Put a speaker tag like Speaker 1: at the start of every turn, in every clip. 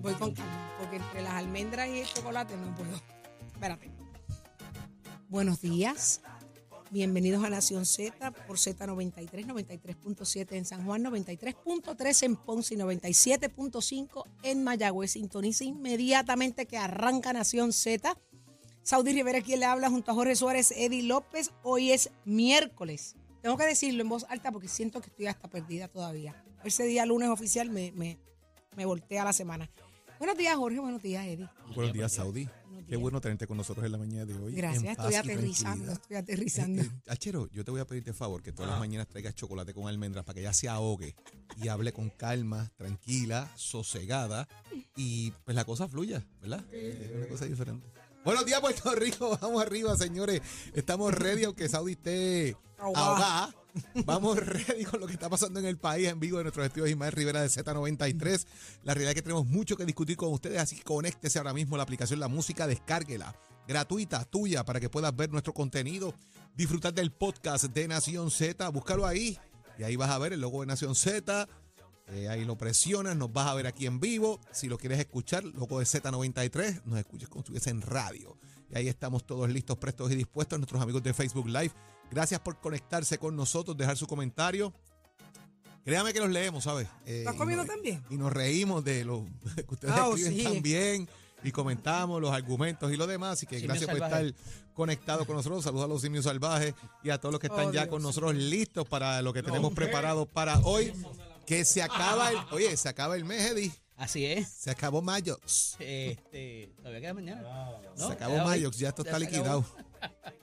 Speaker 1: Voy con calma. Porque entre las almendras y el chocolate no puedo. Espérate. Buenos días. Bienvenidos a Nación Z por Z93, 93.7 en San Juan, 93.3 en Ponce y 97.5 en Mayagüez. Sintoniza inmediatamente que arranca Nación Z. Saudi Rivera, quien le habla junto a Jorge Suárez, Eddie López. Hoy es miércoles. Tengo que decirlo en voz alta porque siento que estoy hasta perdida todavía. Ese día lunes oficial me, me, me voltea la semana. Buenos días, Jorge. Buenos días, Eddie.
Speaker 2: Buenos días, Saudi.
Speaker 1: Buenos
Speaker 2: Qué
Speaker 1: días.
Speaker 2: bueno tenerte con nosotros en la mañana de hoy.
Speaker 1: Gracias,
Speaker 2: en
Speaker 1: estoy
Speaker 2: paz y
Speaker 1: aterrizando, estoy aterrizando.
Speaker 2: Eh, eh, Achero, yo te voy a pedirte favor que todas las mañanas traigas chocolate con almendras para que ella se ahogue y hable con calma, tranquila, sosegada y pues la cosa fluya, ¿verdad? Es una cosa diferente. Buenos días, Puerto Rico. Vamos arriba, señores. Estamos ready, aunque Saudi esté
Speaker 1: Ahogada.
Speaker 2: Vamos ready con lo que está pasando en el país en vivo de nuestros estudios Ismael Rivera de Z93. La realidad es que tenemos mucho que discutir con ustedes, así que conéctese ahora mismo a la aplicación La Música, descárguela. Gratuita, tuya, para que puedas ver nuestro contenido, disfrutar del podcast de Nación Z. Búscalo ahí y ahí vas a ver el logo de Nación Z. Eh, ahí lo presionas, nos vas a ver aquí en vivo. Si lo quieres escuchar, logo de Z93, nos escuches como estuviese en radio. Y ahí estamos todos listos, prestos y dispuestos. Nuestros amigos de Facebook Live, gracias por conectarse con nosotros, dejar su comentario. Créame que los leemos, ¿sabes? Eh,
Speaker 1: ¿Estás
Speaker 2: y
Speaker 1: comiendo
Speaker 2: nos-
Speaker 1: también?
Speaker 2: Y nos reímos de lo que ustedes
Speaker 1: Ah, oh,
Speaker 2: escriben
Speaker 1: sí.
Speaker 2: también. Y comentamos los argumentos y lo demás. Así que
Speaker 3: Simio
Speaker 2: gracias por estar conectados con nosotros. Saludos a los simios salvajes y a todos los que están
Speaker 1: Oh,
Speaker 2: ya
Speaker 1: Dios.
Speaker 2: con nosotros listos para lo que tenemos preparado para hoy. Que se acaba el, oye, se acaba el mes, Eddie.
Speaker 3: Así es.
Speaker 2: Se acabó mayo.
Speaker 3: Este, todavía queda mañana.
Speaker 2: se
Speaker 3: No,
Speaker 2: acabó
Speaker 3: ya hoy.
Speaker 2: mayo, ya esto
Speaker 3: Ya
Speaker 2: está
Speaker 3: se
Speaker 2: liquidado.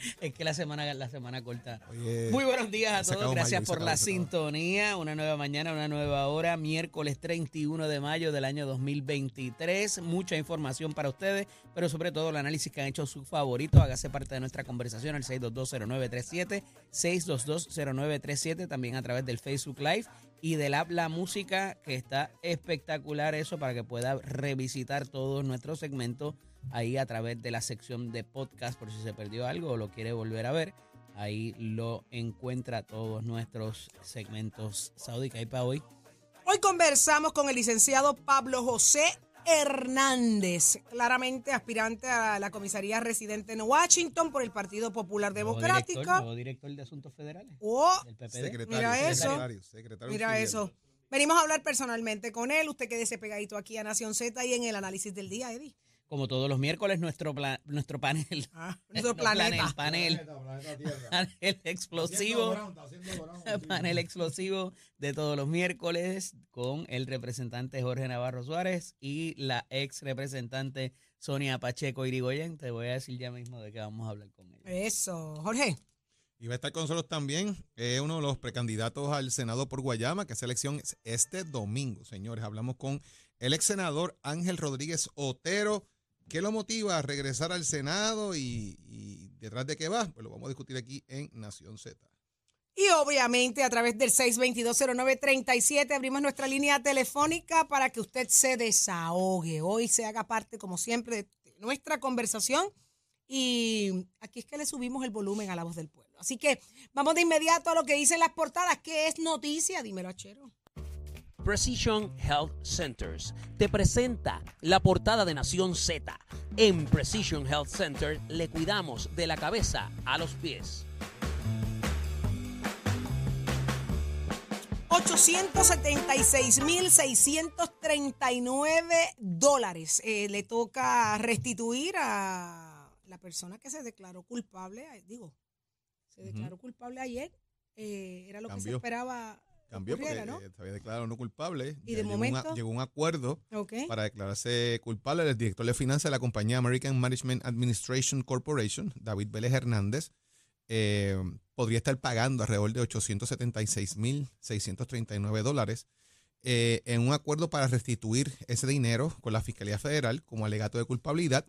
Speaker 3: Es que la semana, la semana corta.
Speaker 2: Oye,
Speaker 3: Muy buenos días a todos. Gracias
Speaker 2: mayo,
Speaker 3: por la sintonía. Una nueva mañana, una nueva hora. Miércoles 31 de mayo del año 2023. Mucha información para ustedes, pero sobre todo el análisis que han hecho sus favoritos. Hágase parte de nuestra conversación al 6220937, 6220937, también a través del Facebook Live y del app La Música, que está espectacular eso para que pueda revisitar todos nuestros segmentos ahí a través de la sección de podcast por si se perdió algo o lo quiere volver a ver. Ahí lo encuentra todos nuestros segmentos. Saudi, ¿qué hay para hoy?
Speaker 1: Hoy conversamos con el licenciado Pablo José Hernández, claramente aspirante a la comisaría residente en Washington por el Partido Popular
Speaker 3: Nuevo
Speaker 1: Democrático.
Speaker 3: director, nuevo director de Asuntos Federales
Speaker 1: Oh,
Speaker 3: del PPD.
Speaker 2: secretario,
Speaker 1: Mira eso.
Speaker 2: secretario, secretario
Speaker 1: mira eso. Venimos a hablar personalmente con él. Usted quédese pegadito aquí a Nación Z y en el análisis del día, Eddie.
Speaker 3: Como todos los miércoles, nuestro, pla- nuestro panel.
Speaker 1: Ah, nuestro planeta.
Speaker 3: Panel, panel explosivo. panel explosivo de todos los miércoles con el representante Jorge Navarro Suárez y la ex representante Sonia Pacheco Irigoyen. Te voy a decir ya mismo de qué vamos a hablar con ella.
Speaker 1: Eso, Jorge.
Speaker 2: Y va a estar con nosotros también eh, uno de los precandidatos al Senado por Guayama, que esa elección es este domingo, señores. Hablamos con el ex senador Ángel Rodríguez Otero. ¿Qué lo motiva a regresar al Senado y, detrás de qué va? Pues lo vamos a discutir aquí en Nación Z.
Speaker 1: Y obviamente a través del 6220937 abrimos nuestra línea telefónica para que usted se desahogue. Hoy se haga parte, como siempre, de nuestra conversación. Y aquí es que le subimos el volumen a la voz del pueblo. Así que vamos de inmediato a lo que dicen las portadas. ¿Qué es noticia? Dímelo, Achero.
Speaker 4: Precision Health Centers te presenta la portada de Nación Z. En Precision Health Center le cuidamos de la cabeza a los pies.
Speaker 1: 876.639 dólares eh, le toca restituir a la persona que se declaró culpable. Digo, se declaró culpable ayer. eh, era lo que se esperaba.
Speaker 2: Cambió porque eh, se había declarado no culpable.
Speaker 1: Y de
Speaker 2: llegó un
Speaker 1: momento-
Speaker 2: llegó un acuerdo para declararse culpable. El director de finanzas de la compañía American Management Administration Corporation, David Vélez Hernández, eh, podría estar pagando alrededor de 876.639 dólares eh, en un acuerdo para restituir ese dinero con la Fiscalía Federal como alegato de culpabilidad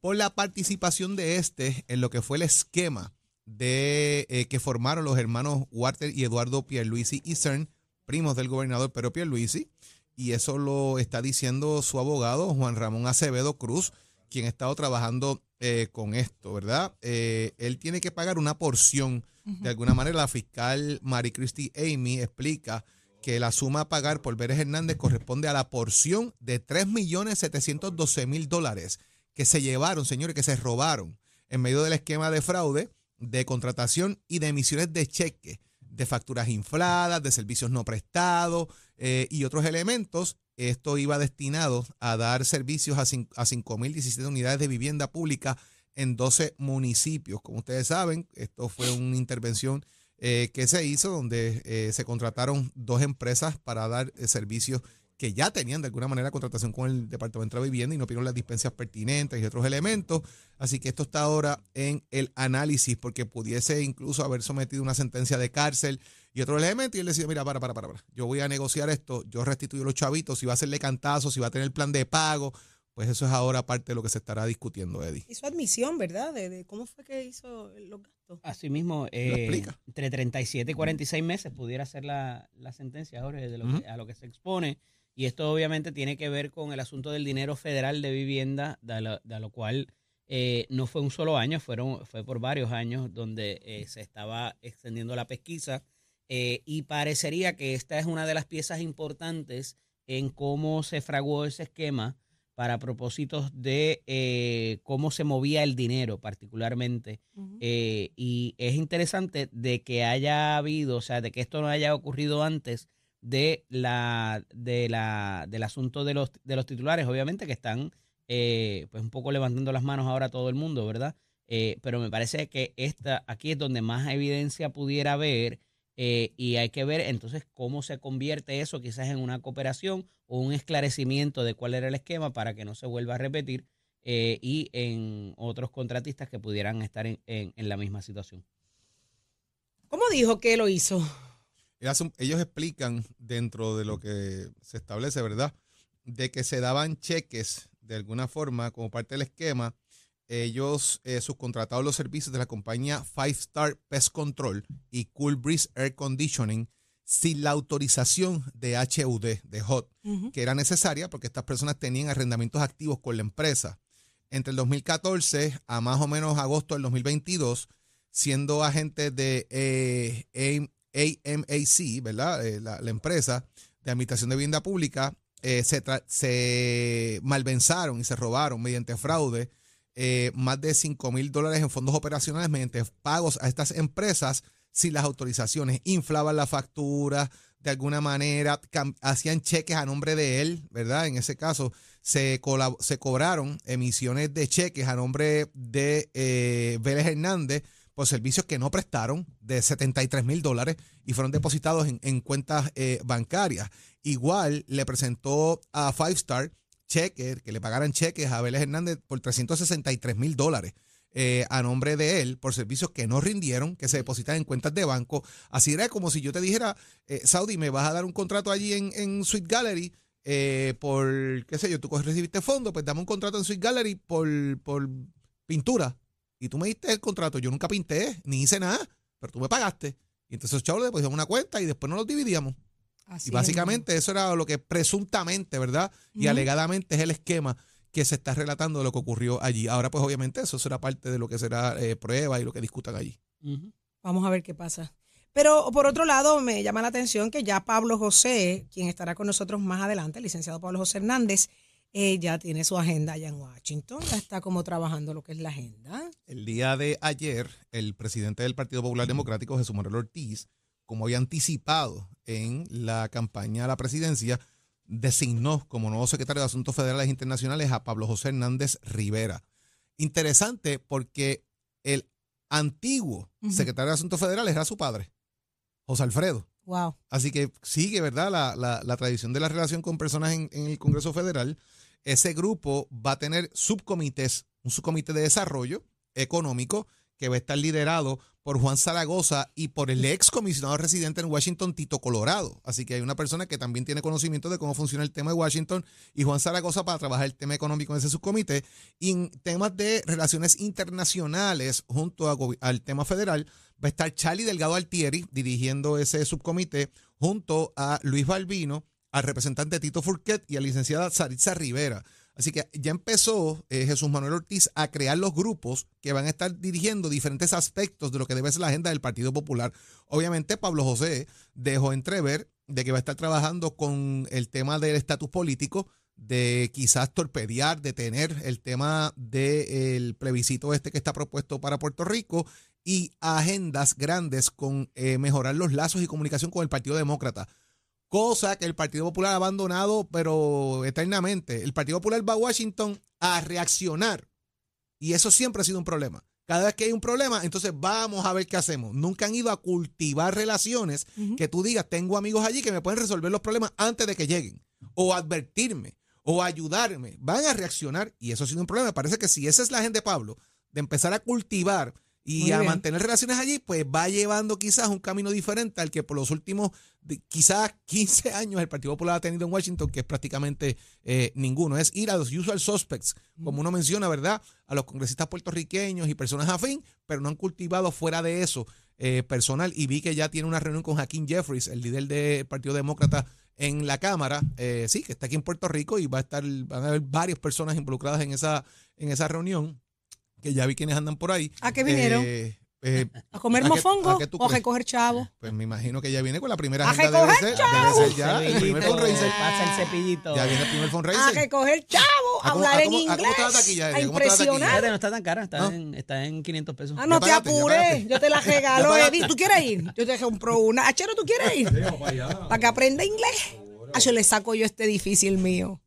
Speaker 2: por la participación de este en lo que fue el esquema de eh, que formaron los hermanos Walter y Eduardo Pierluisi y CERN, primos del gobernador Pedro Pierluisi, y eso lo está diciendo su abogado Juan Ramón Acevedo Cruz, quien ha estado trabajando eh, con esto, ¿verdad? Eh, él tiene que pagar una porción. De alguna manera, la fiscal Mary Christie Amy explica que la suma a pagar por Vélez Hernández corresponde a la porción de 3.712.000 dólares que se llevaron, señores, que se robaron en medio del esquema de fraude, de contratación y de emisiones de cheques, de facturas infladas, de servicios no prestados eh, y otros elementos. Esto iba destinado a dar servicios a, a 5.017 unidades de vivienda pública en 12 municipios. Como ustedes saben, esto fue una intervención eh, que se hizo donde eh, se contrataron dos empresas para dar servicios que ya tenían de alguna manera contratación con el Departamento de Vivienda y no pidieron las dispensas pertinentes y otros elementos. Así que esto está ahora en el análisis porque pudiese incluso haber sometido una sentencia de cárcel y otros elementos. Y él decía, mira, para, para, para, para. Yo voy a negociar esto, yo restituyo los chavitos, si va a hacerle cantazos, si va a tener plan de pago. Pues eso es ahora parte de lo que se estará discutiendo, Eddie.
Speaker 1: Hizo admisión, ¿verdad? De, de cómo fue que hizo los gastos.
Speaker 3: Asimismo, eh,
Speaker 2: explica.
Speaker 3: entre 37 y 46 meses pudiera ser la, la sentencia, Jorge, de lo que- a lo que se expone. Y esto obviamente tiene que ver con el asunto del dinero federal de vivienda, de lo, de lo cual eh, no fue un solo año, fueron, fue por varios años donde eh, se estaba extendiendo la pesquisa. eh, y parecería que esta es una de las piezas importantes en cómo se fraguó ese esquema para propósitos de eh, cómo se movía el dinero particularmente. Eh, y es interesante de que haya habido, o sea, de que esto no haya ocurrido antes de la, de la, del asunto de los, de los titulares, obviamente que están eh, pues un poco levantando las manos ahora todo el mundo, ¿verdad? Eh, pero me parece que esta, aquí es donde más evidencia pudiera haber eh, y hay que ver entonces cómo se convierte eso quizás en una cooperación o un esclarecimiento de cuál era el esquema para que no se vuelva a repetir eh, y en otros contratistas que pudieran estar en, en- en la misma situación.
Speaker 1: ¿Cómo dijo que lo hizo?
Speaker 2: Ellos explican dentro de lo que se establece, ¿verdad? De que se daban cheques de alguna forma como parte del esquema. Ellos eh, subcontrataron los servicios de la compañía Five Star Pest Control y Cool Breeze Air Conditioning sin la autorización de HUD, de HOT, que era necesaria porque estas personas tenían arrendamientos activos con la empresa. Entre el 2014 a más o menos agosto del 2022, siendo agentes de eh, AMAC, ¿verdad? Eh, la, empresa de Administración de Vivienda Pública, eh, se, se y se robaron mediante fraude eh, más de 5 mil dólares en fondos operacionales mediante pagos a estas empresas sin las autorizaciones. Inflaban la factura de alguna manera, hacían cheques a nombre de él, ¿verdad? En ese caso, se cobraron emisiones de cheques a nombre de eh, Vélez Hernández por servicios que no prestaron de 73 mil dólares y fueron depositados en, en cuentas eh, bancarias. Igual le presentó a Five Star cheques, que le pagaran cheques a Vélez Hernández por 363 mil dólares. eh, a nombre de él por servicios que no rindieron, que se depositan en cuentas de banco. Así era como si yo te dijera, eh, Saudi, me vas a dar un contrato allí en, en Sweet Gallery por, qué sé yo, tú recibiste fondos, pues dame un contrato en Sweet Gallery por, por pintura. Y tú me diste el contrato, yo nunca pinté, ni hice nada, pero tú me pagaste. Y entonces los chavos le una cuenta y después nos los dividíamos.
Speaker 1: Así
Speaker 2: Y
Speaker 1: es,
Speaker 2: básicamente eso era lo que presuntamente, ¿verdad? Y alegadamente es el esquema que se está relatando de lo que ocurrió allí. Ahora, pues obviamente eso será parte de lo que será eh, prueba y lo que discutan allí.
Speaker 1: Vamos a ver qué pasa. Pero por otro lado, me llama la atención que ya Pablo José, quien estará con nosotros más adelante, el licenciado Pablo José Hernández, ya tiene su agenda allá en Washington, ya está como trabajando lo que es la agenda.
Speaker 2: El día de ayer, el presidente del Partido Popular Democrático, Jesús Manuel Ortiz, como había anticipado en la campaña a la presidencia, designó como nuevo secretario de Asuntos Federales e Internacionales a Pablo José Hernández Rivera. Interesante porque el antiguo secretario de Asuntos Federales era su padre, José Alfredo.
Speaker 1: Wow.
Speaker 2: Así que sigue, ¿verdad? La, la- la tradición de la relación con personas en, en el Congreso Federal. Ese grupo va a tener subcomités, un subcomité de desarrollo económico que va a estar liderado por Juan Zaragoza y por el ex comisionado residente en Washington, Tito Colorado. Así que hay una persona que también tiene conocimiento de cómo funciona el tema de Washington y Juan Zaragoza para trabajar el tema económico en ese subcomité. Y en temas de relaciones internacionales junto al tema federal, va a estar Charlie Delgado Altieri dirigiendo ese subcomité junto a Luis Balbino, al representante Tito Furquet y a la licenciada Saritza Rivera. Así que ya empezó eh, Jesús Manuel Ortiz a crear los grupos que van a estar dirigiendo diferentes aspectos de lo que debe ser la agenda del Partido Popular. Obviamente Pablo José dejó entrever de que va a estar trabajando con el tema del estatus político, de quizás torpedear, detener el tema del plebiscito este que está propuesto para Puerto Rico y agendas grandes con eh, mejorar los lazos y comunicación con el Partido Demócrata. Cosa que el Partido Popular ha abandonado, pero eternamente. El Partido Popular va a Washington a reaccionar. Y eso siempre ha sido un problema. Cada vez que hay un problema, entonces vamos a ver qué hacemos. Nunca han ido a cultivar relaciones que tú digas, tengo amigos allí que me pueden resolver los problemas antes de que lleguen. O advertirme, o ayudarme. Van a reaccionar y eso ha sido un problema. Me parece que si esa es la gente de Pablo, de empezar a cultivar y a mantener relaciones allí, pues va llevando quizás un camino diferente al que por los últimos de- quizás 15 años el Partido Popular ha tenido en Washington, que es prácticamente eh, ninguno. Es ir a los usual suspects, como uno menciona, ¿verdad? A los congresistas puertorriqueños y personas afín, pero no han cultivado fuera de eso eh, personal. Y vi que ya tiene una reunión con Hakeem Jeffries, el líder del Partido Demócrata en la Cámara, eh, sí, que está aquí en Puerto Rico y va a estar, van a haber varias personas involucradas en esa, en esa reunión, que ya vi quienes andan por ahí.
Speaker 1: ¿A qué vinieron?
Speaker 2: Eh, eh,
Speaker 1: ¿A comer
Speaker 2: ¿a qué-
Speaker 1: mofongo
Speaker 2: a qué
Speaker 1: o a recoger chavo?
Speaker 2: Pues me imagino que ya viene con la primera
Speaker 1: ¡A
Speaker 2: agenda. Debe
Speaker 1: recoger
Speaker 2: ser, debe ser ya el primer
Speaker 3: Cepillito,
Speaker 2: fundraiser.
Speaker 3: pasa el cepillito.
Speaker 2: Ya viene el primer
Speaker 1: A
Speaker 2: fundraiser.
Speaker 1: recoger chavo,
Speaker 2: ¿A cómo-
Speaker 1: hablar
Speaker 2: a
Speaker 1: en
Speaker 2: cómo- a cómo está la
Speaker 1: inglés,
Speaker 2: taquilla,
Speaker 1: a?
Speaker 2: ¿Cómo taquilla?
Speaker 1: impresionar.
Speaker 3: No está tan cara, está,
Speaker 2: ¿No?
Speaker 3: en, está en 500 pesos.
Speaker 1: Ah, no te apures, yo te la regalo. Eddie. ¿Tú quieres ir? Yo te compro una. Achero, ¿tú quieres ir? Para que aprenda inglés. Ah, yo le saco yo este difícil mío.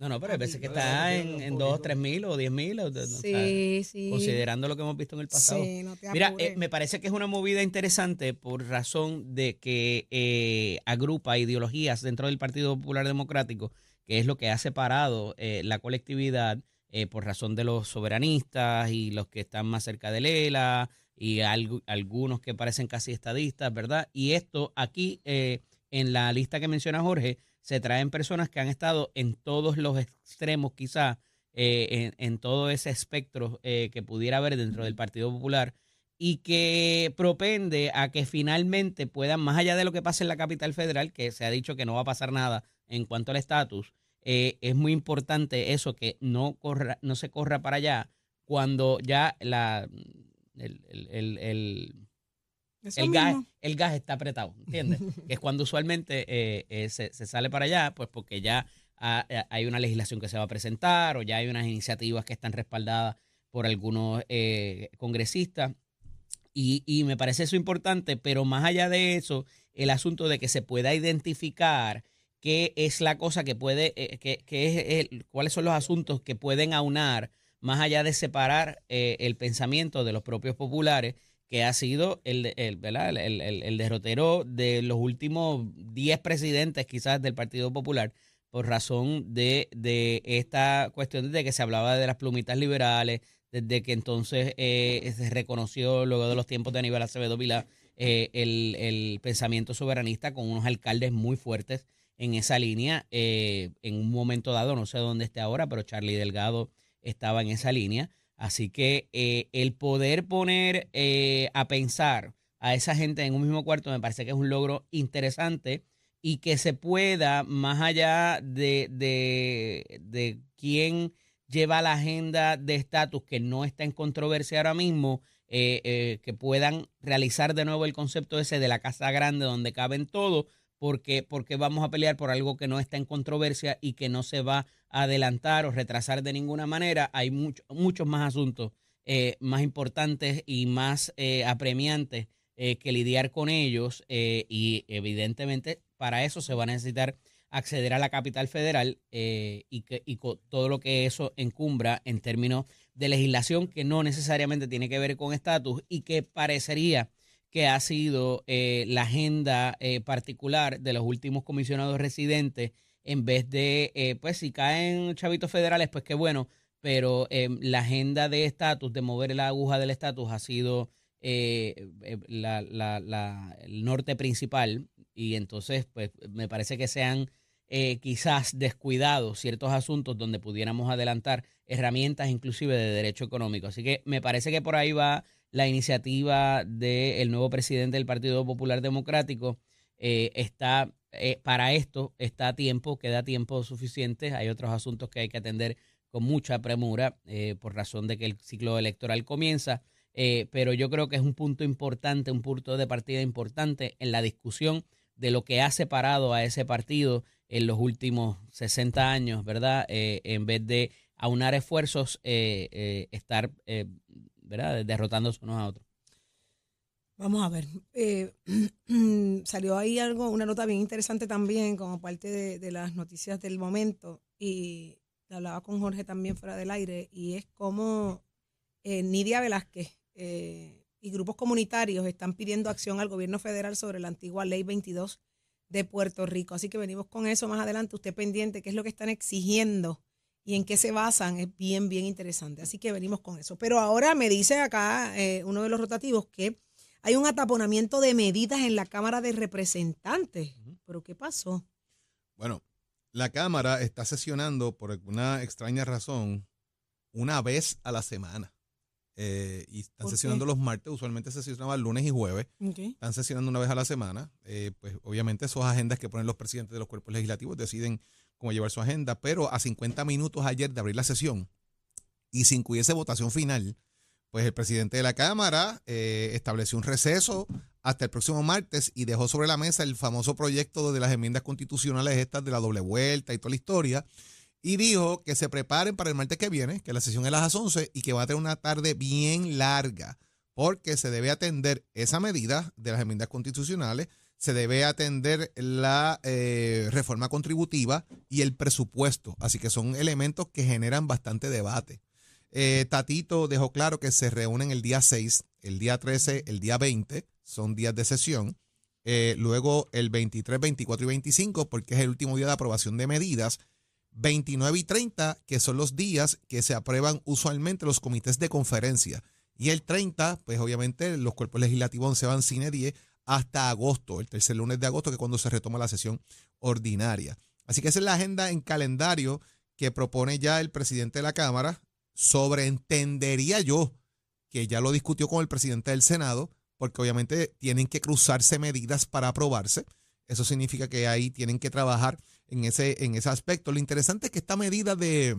Speaker 3: No, no, pero hay veces que está en, en 2, 3 mil o 10 mil. o- o sea,
Speaker 1: Sí, sí.
Speaker 3: Considerando lo que hemos visto en el pasado.
Speaker 1: Sí, no te
Speaker 3: Mira, eh, me parece que es una movida interesante por razón de que eh, agrupa ideologías dentro del Partido Popular Democrático, que es lo que ha separado eh, la colectividad eh, por razón de los soberanistas y los que están más cerca de Lela y algu- algunos que parecen casi estadistas, ¿verdad? Y esto aquí eh, en la lista que menciona Jorge se traen personas que han estado en todos los extremos quizás eh, en, en todo ese espectro eh, que pudiera haber dentro del Partido Popular y que propende a que finalmente puedan, más allá de lo que pase en la capital federal, que se ha dicho que no va a pasar nada en cuanto al estatus, eh, es muy importante eso, que no, corra, no se corra para allá cuando ya la, el, el- el- el-
Speaker 1: Eso
Speaker 3: el gas, el gas está apretado, ¿entiendes? que es cuando usualmente eh, eh, se, se sale para allá, pues porque ya ha- hay una legislación que se va a presentar o ya hay unas iniciativas que están respaldadas por algunos eh, congresistas. Y, y me parece eso importante, pero más allá de eso, el asunto de que se pueda identificar qué es la cosa que puede, eh, que, que es el- cuáles son los asuntos que pueden aunar más allá de separar eh, el pensamiento de los propios populares, que ha sido el, el, el- el derrotero de los últimos 10 presidentes quizás del Partido Popular, por razón de, de esta cuestión de que se hablaba de las plumitas liberales, desde que entonces eh, se reconoció luego de los tiempos de Aníbal Acevedo Vilá eh, el, el pensamiento soberanista con unos alcaldes muy fuertes en esa línea. eh, en un momento dado, no sé dónde esté ahora, pero Charlie Delgado estaba en esa línea. Así que eh, el poder poner eh, a pensar a esa gente en un mismo cuarto me parece que es un logro interesante y que se pueda, más allá de, de, de quién lleva la agenda de estatus que no está en controversia ahora mismo, eh, eh, que puedan realizar de nuevo el concepto ese de la casa grande donde caben todos, porque, porque vamos a pelear por algo que no está en controversia y que no se va a adelantar o retrasar de ninguna manera. Hay mucho- muchos más asuntos eh, más importantes y más eh, apremiantes eh, que lidiar con ellos y evidentemente para eso se va a necesitar acceder a la capital federal y, que, y con todo lo que eso encumbra en términos de legislación que no necesariamente tiene que ver con estatus y que parecería que ha sido eh, la agenda eh, particular de los últimos comisionados residentes, en vez de, eh, pues si caen chavitos federales, pues qué bueno, pero la agenda de estatus, de mover la aguja del estatus, ha sido la- la- el norte principal y entonces, pues me parece que se han eh, quizás descuidado ciertos asuntos donde pudiéramos adelantar herramientas inclusive de derecho económico. Así que me parece que por ahí va la iniciativa del nuevo presidente del Partido Popular Democrático. Eh, está eh, para esto está a tiempo, queda tiempo suficiente. Hay otros asuntos que hay que atender con mucha premura eh, por razón de que el ciclo electoral comienza. Pero yo creo que es un punto importante, un punto de partida importante en la discusión de lo que ha separado a ese partido en los últimos 60 años, ¿verdad? En vez de aunar esfuerzos, estar, ¿verdad? Derrotándose unos a otros.
Speaker 1: Vamos a ver. eh, salió ahí algo, una nota bien interesante también, como parte de, las noticias del momento. Y hablaba con Jorge también fuera del aire, y es como eh, Nidia Velázquez eh, y grupos comunitarios están pidiendo acción al gobierno federal sobre la antigua ley 22 de Puerto Rico. Así que venimos con eso más adelante. Usted pendiente, qué es lo que están exigiendo y en qué se basan, es bien, bien interesante. Así que venimos con eso. Pero ahora me dice acá eh, uno de los rotativos que hay un ataponamiento de medidas en la Cámara de Representantes. ¿Pero qué pasó?
Speaker 2: Bueno, la Cámara está sesionando por alguna extraña razón una vez a la semana. Eh, y están sesionando los martes, usualmente se sesionaban lunes y jueves.
Speaker 1: Okay.
Speaker 2: Están sesionando una vez a la semana. Eh, pues obviamente esas agendas que ponen los presidentes de los cuerpos legislativos deciden cómo llevar su agenda, pero a 50 minutos ayer de abrir la sesión y sin que hubiese votación final, pues el presidente de la Cámara eh, estableció un receso hasta el próximo martes y dejó sobre la mesa el famoso proyecto de las enmiendas constitucionales estas de la doble vuelta y toda la historia. Y dijo que se preparen para el martes que viene, que la sesión es a las 11 y que va a tener una tarde bien larga, porque se debe atender esa medida de las enmiendas constitucionales, se debe atender la eh, reforma contributiva y el presupuesto. Así que son elementos que generan bastante debate. Eh, Tatito dejó claro que se reúnen el día 6, el día 13, el día 20, son días de sesión. Eh, luego el 23, 24 y 25, porque es el último día de aprobación de medidas. 29 y 30, que son los días que se aprueban usualmente los comités de conferencia. Y el 30, pues obviamente los cuerpos legislativos se van cine 10 hasta agosto, el tercer lunes de agosto, que es cuando se retoma la sesión ordinaria. Así que esa es la agenda en calendario que propone ya el presidente de la Cámara. Sobreentendería yo que ya lo discutió con el presidente del Senado, porque obviamente tienen que cruzarse medidas para aprobarse. Eso significa que ahí tienen que trabajar en ese, en ese aspecto. Lo interesante es que esta medida de,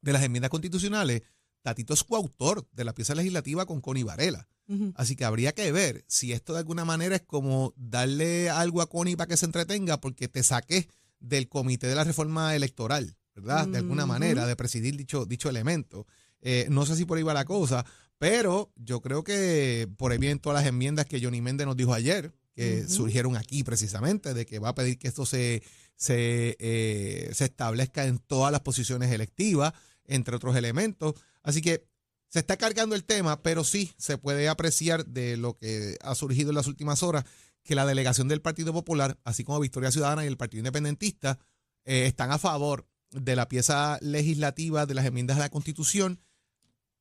Speaker 2: de las enmiendas constitucionales, Tatito es coautor de la pieza legislativa con Connie Varela. Así que habría que ver si esto de alguna manera es como darle algo a Connie para que se entretenga porque te saques del comité de la reforma electoral, ¿verdad? De alguna manera, de presidir dicho, dicho elemento. Eh, no sé si por ahí va la cosa, pero yo creo que por ahí vienen todas las enmiendas que Johnny Méndez nos dijo ayer, que surgieron aquí precisamente, de que va a pedir que esto se, se, eh, se establezca en todas las posiciones electivas, entre otros elementos. Así que se está cargando el tema, pero sí se puede apreciar de lo que ha surgido en las últimas horas que la delegación del Partido Popular, así como Victoria Ciudadana y el Partido Independentista, eh, están a favor de la pieza legislativa de las enmiendas a la Constitución.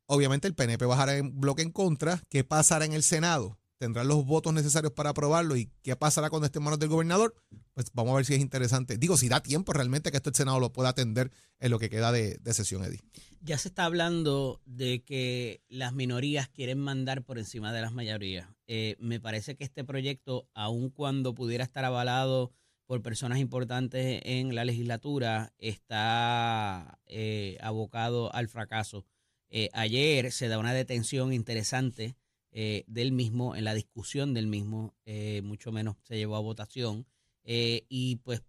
Speaker 2: Obviamente el PNP bajará en bloque en contra. ¿Qué pasará en el Senado? ¿Tendrán los votos necesarios para aprobarlo? ¿Y qué pasará cuando esté en manos del gobernador? Pues vamos a ver si es interesante. Digo, si da tiempo realmente que esto el Senado lo pueda atender en lo que queda de, sesión, Eddie.
Speaker 3: Ya se está hablando de que las minorías quieren mandar por encima de las mayorías. Eh, me parece que este proyecto, aun cuando pudiera estar avalado por personas importantes en la legislatura, está eh, abocado al fracaso. Eh, ayer se da una detención interesante del mismo, en la discusión del mismo, mucho menos se llevó a votación. y pues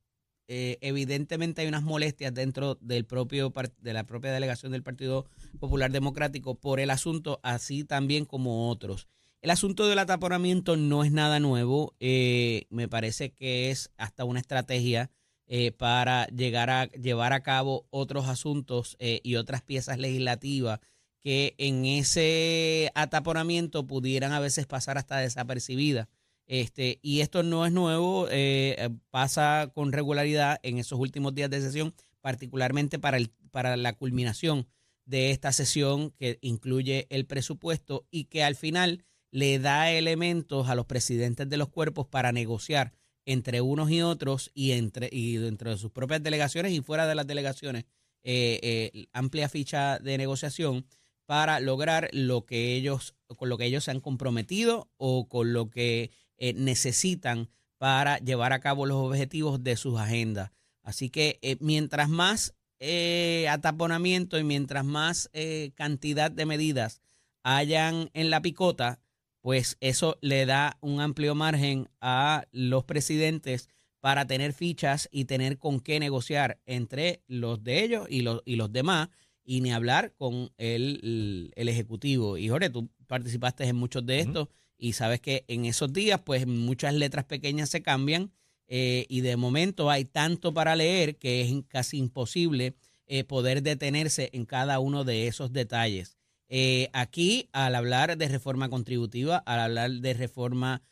Speaker 3: eh, evidentemente hay unas molestias dentro del propio de la propia delegación del Partido Popular Democrático por el asunto, así también como otros. El asunto del ataponamiento no es nada nuevo, eh, me parece que es hasta una estrategia eh, para llegar a llevar a cabo otros asuntos y otras piezas legislativas que en ese ataponamiento pudieran a veces pasar hasta desapercibidas. Este, y esto no es nuevo, eh, eh, pasa con regularidad en esos últimos días de sesión, particularmente para, el, para la culminación de esta sesión que incluye el presupuesto y que al final le da elementos a los presidentes de los cuerpos para negociar entre unos y otros y entre y dentro de sus propias delegaciones y fuera de las delegaciones eh, amplia ficha de negociación para lograr lo que ellos con lo que ellos se han comprometido o con lo que eh, necesitan para llevar a cabo los objetivos de sus agendas. Así que eh, mientras más eh, ataponamiento y mientras más cantidad de medidas hayan en la picota, pues eso le da un amplio margen a los presidentes para tener fichas y tener con qué negociar entre los de ellos y los, y los demás, y ni hablar con el, el, Ejecutivo. Y Jorge, tú participaste en muchos de estos. Y sabes que en esos días, pues muchas letras pequeñas se cambian eh, y de momento hay tanto para leer que es casi imposible eh, poder detenerse en cada uno de esos detalles. Eh, aquí, al hablar de reforma contributiva, al hablar de reforma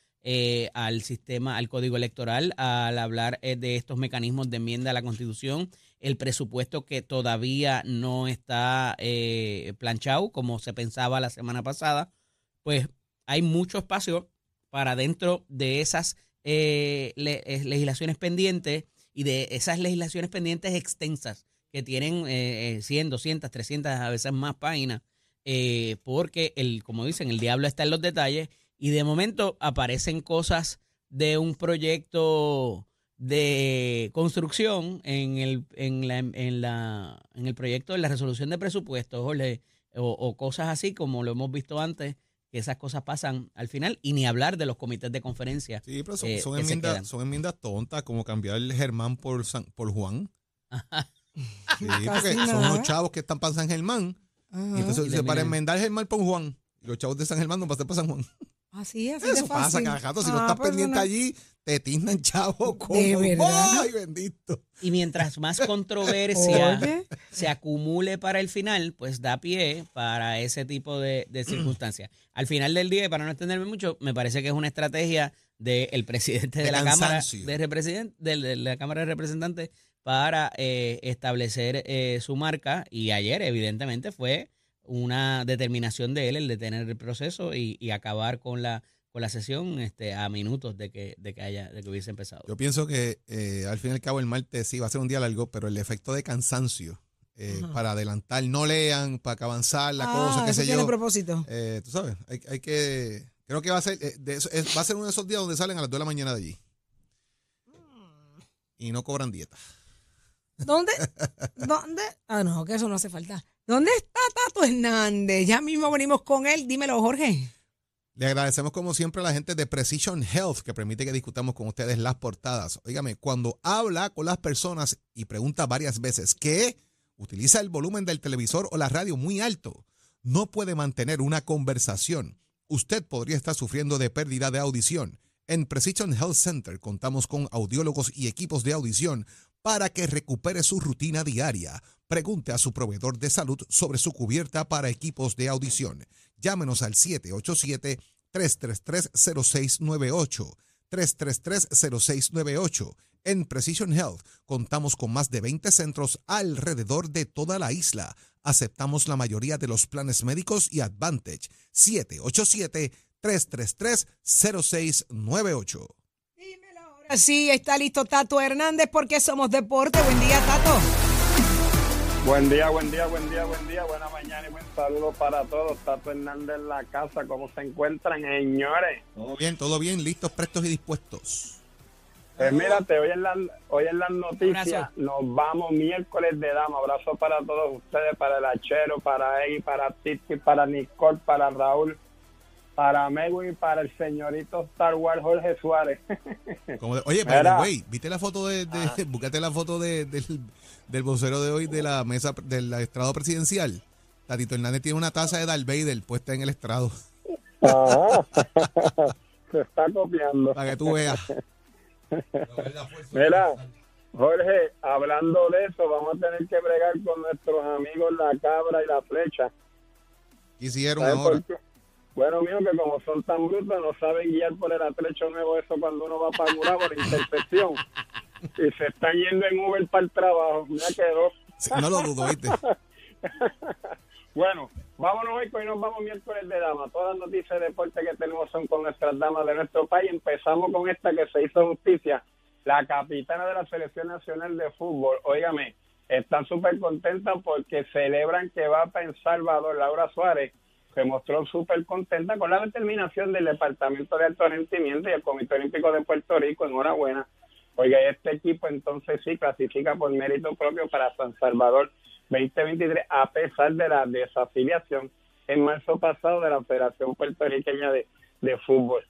Speaker 3: al sistema, al código electoral, al hablar de estos mecanismos de enmienda a la Constitución, el presupuesto que todavía no está planchado como se pensaba la semana pasada, pues hay mucho espacio para dentro de esas eh, eh, legislaciones pendientes y de esas legislaciones pendientes extensas que tienen 100, 200, 300, a veces más páginas, eh, porque, el, como dicen, el diablo está en los detalles y de momento aparecen cosas de un proyecto de construcción en el, en la, en la, en el proyecto de la resolución de presupuestos o, o cosas así como lo hemos visto antes que esas cosas pasan al final y ni hablar de los comités de conferencia.
Speaker 2: Sí, pero son, eh, enmiendas, son enmiendas tontas, como cambiar el Germán por, por Juan. sí, porque son unos chavos que están para San Germán. Y entonces, para enmendar Germán por Juan, y los chavos de San Germán no pasan para San Juan.
Speaker 1: Así es,
Speaker 2: Eso pasa cada rato. Si no ah, estás pues pendiente allí, te tiznan chavo como. ¡Ay, bendito!
Speaker 3: Y mientras más controversia se acumule para el final, pues da pie para ese tipo de, circunstancias. Al final del día, para no extenderme mucho, me parece que es una estrategia del presidente de, la Cámara de, de, la Cámara de Representantes para eh, establecer eh, su marca. Y ayer, evidentemente, fue una determinación de él el detener el proceso y, acabar con la con la sesión este, a minutos de que, de que haya de que hubiese empezado.
Speaker 2: Yo pienso que eh, al fin y al cabo el martes sí va a ser un día largo, pero el efecto de cansancio eh, para adelantar, no lean, para que avanzar la cosa, qué sé yo.
Speaker 1: propósito.
Speaker 2: Eh, tú sabes, hay, hay, que, creo que va a ser, de eso, va a ser uno de esos días donde salen a las 2 de la mañana de allí. Y no cobran dieta.
Speaker 1: ¿Dónde? ¿Dónde? Ah, no, que eso no hace falta. ¿Dónde está Tato Hernández? Ya mismo venimos con él. Dímelo, Jorge.
Speaker 2: Le agradecemos como siempre a la gente de Precision Health que permite que discutamos con ustedes las portadas. Óigame, cuando habla con las personas y pregunta varias veces qué, utiliza el volumen del televisor o la radio muy alto, no puede mantener una conversación. Usted podría estar sufriendo de pérdida de audición En Precision Health Center contamos con audiólogos y equipos de audición para que recupere su rutina diaria. Pregunte a su proveedor de salud sobre su cubierta para equipos de audición. Llámenos al 787-333-0698. 333-0698. En Precision Health contamos con más de 20 centros alrededor de toda la isla. Aceptamos la mayoría de los planes médicos y Advantage. 787-333-0698.
Speaker 1: Ahora sí, está listo Tato Hernández porque somos deporte. Buen día, Tato.
Speaker 5: Buen día, buen día, buen día, buen día, buena mañana y buen saludo para todos. Tato Hernández en la casa, ¿cómo se encuentran, señores?
Speaker 2: Todo bien, todo bien, listos, prestos y dispuestos.
Speaker 5: Pues mírate, hoy en, la, hoy en las noticias
Speaker 3: Abrazo.
Speaker 5: nos vamos miércoles de dama. Abrazo para todos ustedes, para el Achero, para Ey, para Titi, para Nicole, para Raúl, para y para el señorito Star Wars Jorge Suárez.
Speaker 2: Como de- oye, pero güey, ¿viste la foto de, de búscate la foto de- del, del vocero de hoy de la mesa del estrado presidencial? Tatito Hernández tiene una taza de Darth Vader puesta en el estrado,
Speaker 5: Ajá. se está copiando.
Speaker 2: para que tú veas.
Speaker 5: Mira, Jorge, hablando de eso, vamos a tener que bregar con nuestros amigos la cabra y la flecha.
Speaker 2: ¿Qué hicieron
Speaker 5: ¿Sabes
Speaker 2: ahora?
Speaker 5: por qué? Bueno, mío, que como son tan brutos, no saben guiar por el atrecho nuevo eso cuando uno va para Gurabo, por intersección. Y se están yendo en Uber para el trabajo. Ya quedó.
Speaker 2: Sí, No lo dudo, ¿viste?
Speaker 5: Bueno, vámonos hoy, hoy nos vamos miércoles de dama. Todas las noticias de deporte que tenemos son con nuestras damas de nuestro país. Empezamos con esta que se hizo justicia. La capitana de la Selección Nacional de Fútbol, óigame, están súper contentas porque celebran que va para El Salvador. Laura Suárez se mostró súper contenta con la determinación del Departamento de Alto Rendimiento y el Comité Olímpico de Puerto Rico. Enhorabuena. Oiga, este equipo entonces sí clasifica por mérito propio para San Salvador 2023, a pesar de la desafiliación en marzo pasado de la Federación Puertorriqueña de, de Fútbol.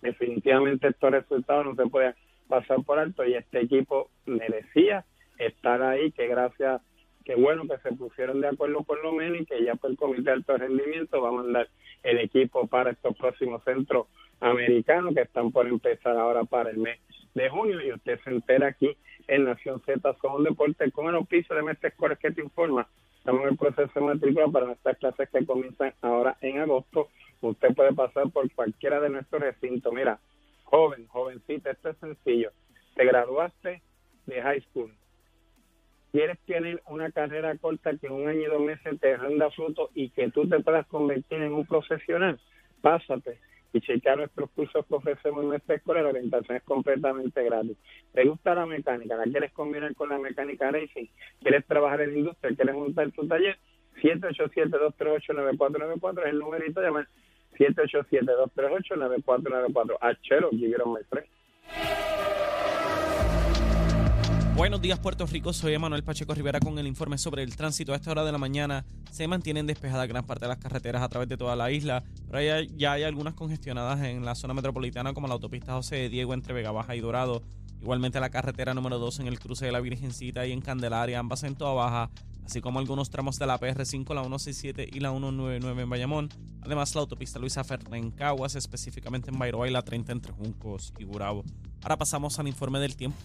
Speaker 5: Definitivamente estos resultados no se pueden pasar por alto y este equipo merecía estar ahí, que gracias, que bueno que se pusieron de acuerdo por lo menos y que ya por el Comité de Alto Rendimiento va a mandar el equipo para estos próximos centros americanos que están por empezar ahora para el mes de junio y usted se entera aquí en Nación Z Son Deporte con el auspicio de Mestre Scores que te informa. Estamos en el proceso de matrícula para nuestras clases que comienzan ahora en agosto. Usted puede pasar por cualquiera de nuestros recintos. Mira, joven, jovencita, esto es sencillo. Te graduaste de high school. Quieres tener una carrera corta que un año y dos meses te renda fruto y que tú te puedas convertir en un profesional. Pásate y chequear nuestros cursos que ofrecemos en nuestra escuela. La orientación es completamente gratis. ¿Te gusta la mecánica? ¿La quieres combinar con la mecánica racing? ¿Quieres trabajar en industria? ¿Quieres montar tu taller? 787-238-9494 es el numerito de llamar. 787-238-9494. Achero, Giguero, friend.
Speaker 6: Buenos días Puerto Rico, soy Emanuel Pacheco Rivera con el informe sobre el tránsito. A esta hora de la mañana se mantienen despejadas gran parte de las carreteras a través de toda la isla, pero ya hay algunas congestionadas en la zona metropolitana como la autopista José de Diego entre Vega Baja y Dorado. Igualmente la carretera número 2 en el cruce de la Virgencita y en Candelaria, ambas en Toa Baja, así como algunos tramos de la PR5, la 167 y la 199 en Bayamón. Además la autopista Luisa en Caguas, específicamente en Bayroa y la 30 entre Juncos y Gurabo. Ahora pasamos al informe del tiempo.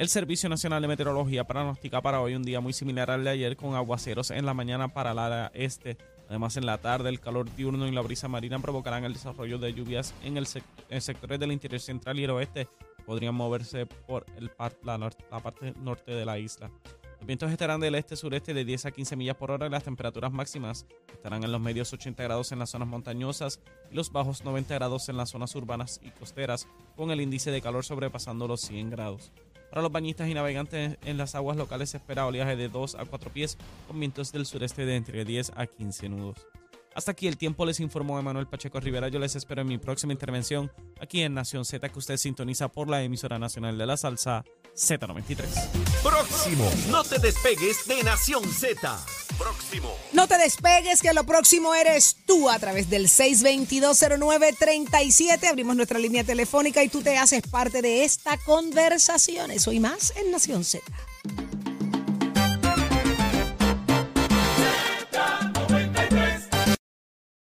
Speaker 6: El Servicio Nacional de Meteorología pronostica para hoy un día muy similar al de ayer con aguaceros en la mañana para el área este. Además, en la tarde, el calor diurno y la brisa marina provocarán el desarrollo de lluvias en el sec- sectores del interior central y el oeste. Podrían moverse por el par- la, la parte norte de la isla. Los vientos estarán del este-sureste de 10 a 15 millas por hora y las temperaturas máximas estarán en los medios 80 grados en las zonas montañosas y los bajos 90 grados en las zonas urbanas y costeras, con el índice de calor sobrepasando los 100 grados. Para los bañistas y navegantes en las aguas locales se espera oleaje de 2 a 4 pies con vientos del sureste de entre 10 a 15 nudos. Hasta aquí el tiempo les informó Emanuel Pacheco Rivera. Yo les espero en mi próxima intervención aquí en Nación Z que usted sintoniza por la emisora nacional de la salsa Z93.
Speaker 7: Próximo. No te despegues de Nación Z. Próximo.
Speaker 1: No te despegues, que lo próximo eres tú a través del 6220937. Abrimos nuestra línea telefónica y tú te haces parte de esta conversación. Eso y más en Nación Z.